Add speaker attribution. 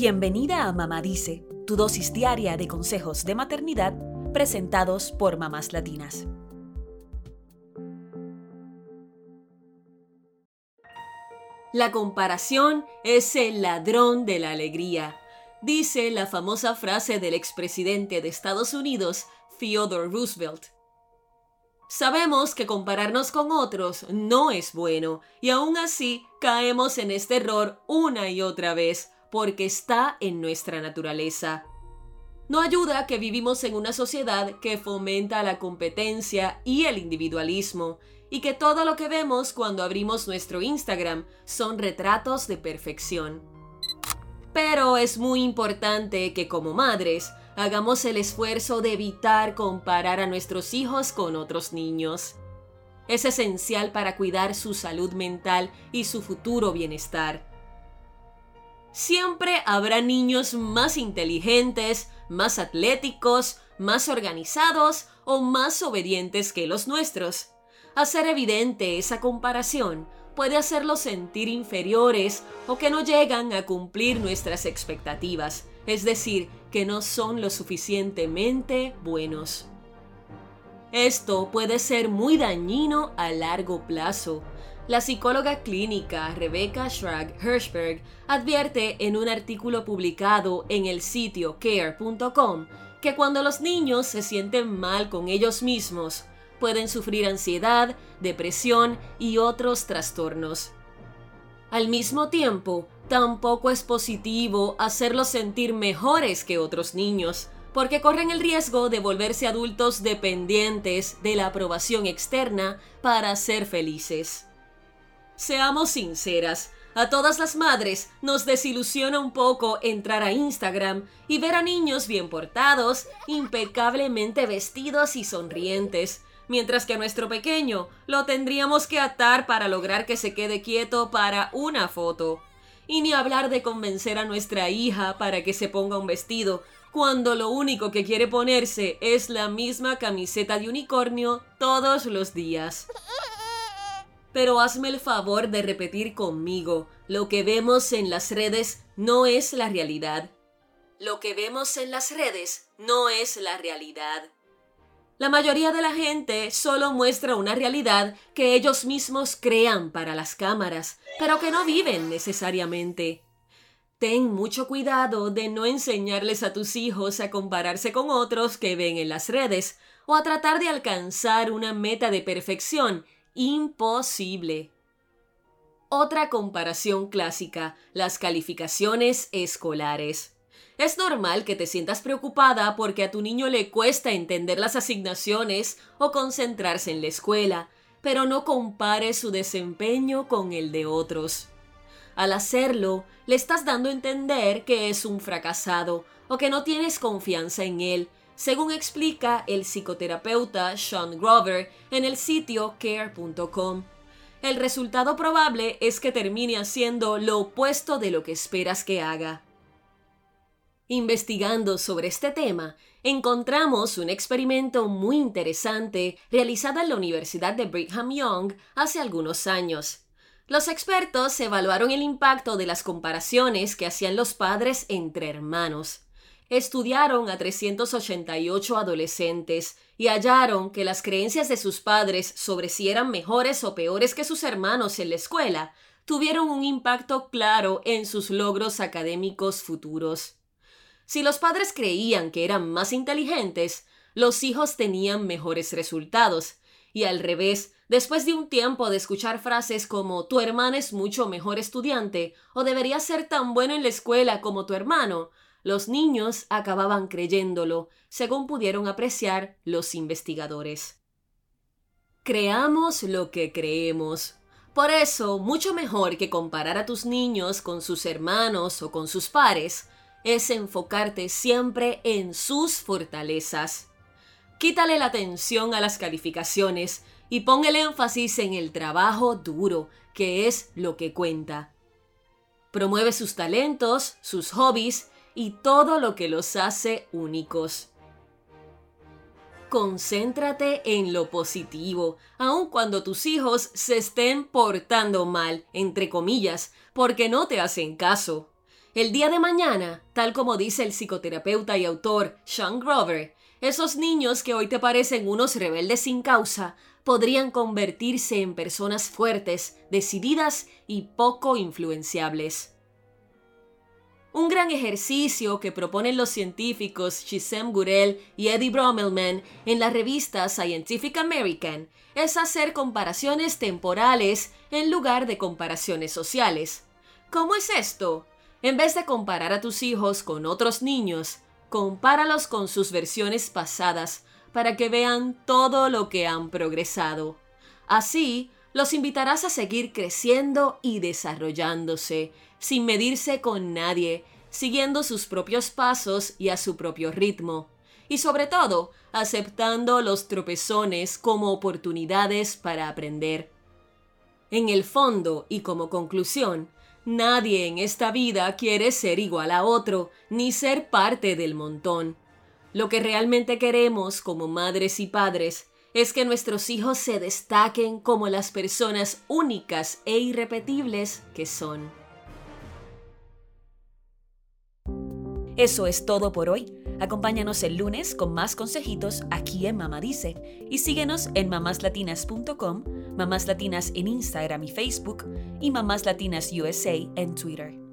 Speaker 1: Bienvenida a Mamá Dice, tu dosis diaria de consejos de maternidad presentados por mamás latinas.
Speaker 2: La comparación es el ladrón de la alegría, dice la famosa frase del expresidente de Estados Unidos, Theodore Roosevelt. Sabemos que compararnos con otros no es bueno y aún así caemos en este error una y otra vez porque está en nuestra naturaleza. No ayuda que vivimos en una sociedad que fomenta la competencia y el individualismo y que todo lo que vemos cuando abrimos nuestro Instagram son retratos de perfección. Pero es muy importante que como madres hagamos el esfuerzo de evitar comparar a nuestros hijos con otros niños. Es esencial para cuidar su salud mental y su futuro bienestar. Siempre habrá niños más inteligentes, más atléticos, más organizados o más obedientes que los nuestros. Hacer evidente esa comparación puede hacerlos sentir inferiores o que no llegan a cumplir nuestras expectativas, es decir, que no son lo suficientemente buenos. Esto puede ser muy dañino a largo plazo. La psicóloga clínica Rebecca Schrag Hirschberg advierte en un artículo publicado en el sitio care.com que cuando los niños se sienten mal con ellos mismos, pueden sufrir ansiedad, depresión y otros trastornos. Al mismo tiempo, tampoco es positivo hacerlos sentir mejores que otros niños, porque corren el riesgo de volverse adultos dependientes de la aprobación externa para ser felices. Seamos sinceras, a todas las madres nos desilusiona un poco entrar a Instagram y ver a niños bien portados, impecablemente vestidos y sonrientes, mientras que a nuestro pequeño lo tendríamos que atar para lograr que se quede quieto para una foto. Y ni hablar de convencer a nuestra hija para que se ponga un vestido, cuando lo único que quiere ponerse es la misma camiseta de unicornio todos los días. Pero hazme el favor de repetir conmigo, lo que vemos en las redes no es la realidad. Lo que vemos en las redes no es la realidad. La mayoría de la gente solo muestra una realidad que ellos mismos crean para las cámaras, pero que no viven necesariamente. Ten mucho cuidado de no enseñarles a tus hijos a compararse con otros que ven en las redes o a tratar de alcanzar una meta de perfección imposible. Otra comparación clásica, las calificaciones escolares. Es normal que te sientas preocupada porque a tu niño le cuesta entender las asignaciones o concentrarse en la escuela, pero no compares su desempeño con el de otros. Al hacerlo, le estás dando a entender que es un fracasado o que no tienes confianza en él, según explica el psicoterapeuta Sean Grover en el sitio care.com. El resultado probable es que termine haciendo lo opuesto de lo que esperas que haga. Investigando sobre este tema, encontramos un experimento muy interesante realizado en la Universidad de Brigham Young hace algunos años. Los expertos evaluaron el impacto de las comparaciones que hacían los padres entre hermanos. Estudiaron a 388 adolescentes y hallaron que las creencias de sus padres sobre si eran mejores o peores que sus hermanos en la escuela tuvieron un impacto claro en sus logros académicos futuros. Si los padres creían que eran más inteligentes, los hijos tenían mejores resultados. Y al revés, después de un tiempo de escuchar frases como tu hermana es mucho mejor estudiante o debería ser tan bueno en la escuela como tu hermano, los niños acababan creyéndolo, según pudieron apreciar los investigadores. Creamos lo que creemos. Por eso, mucho mejor que comparar a tus niños con sus hermanos o con sus pares, es enfocarte siempre en sus fortalezas. Quítale la atención a las calificaciones y pon el énfasis en el trabajo duro, que es lo que cuenta. Promueve sus talentos, sus hobbies y todo lo que los hace únicos. Concéntrate en lo positivo, aun cuando tus hijos se estén portando mal, entre comillas, porque no te hacen caso. El día de mañana, tal como dice el psicoterapeuta y autor Sean Grover, esos niños que hoy te parecen unos rebeldes sin causa podrían convertirse en personas fuertes, decididas y poco influenciables. Un gran ejercicio que proponen los científicos Shizem Gurel y Eddie Brommelman en la revista Scientific American es hacer comparaciones temporales en lugar de comparaciones sociales. ¿Cómo es esto? En vez de comparar a tus hijos con otros niños, compáralos con sus versiones pasadas para que vean todo lo que han progresado. Así, los invitarás a seguir creciendo y desarrollándose, sin medirse con nadie, siguiendo sus propios pasos y a su propio ritmo. Y sobre todo, aceptando los tropezones como oportunidades para aprender. En el fondo y como conclusión, nadie en esta vida quiere ser igual a otro, ni ser parte del montón. Lo que realmente queremos como madres y padres es que nuestros hijos se destaquen como las personas únicas e irrepetibles que son.
Speaker 1: Eso es todo por hoy. Acompáñanos el lunes con más consejitos aquí en Mamá Dice y síguenos en mamáslatinas.com, Mamás Latinas en Instagram y Facebook y Mamás Latinas USA en Twitter.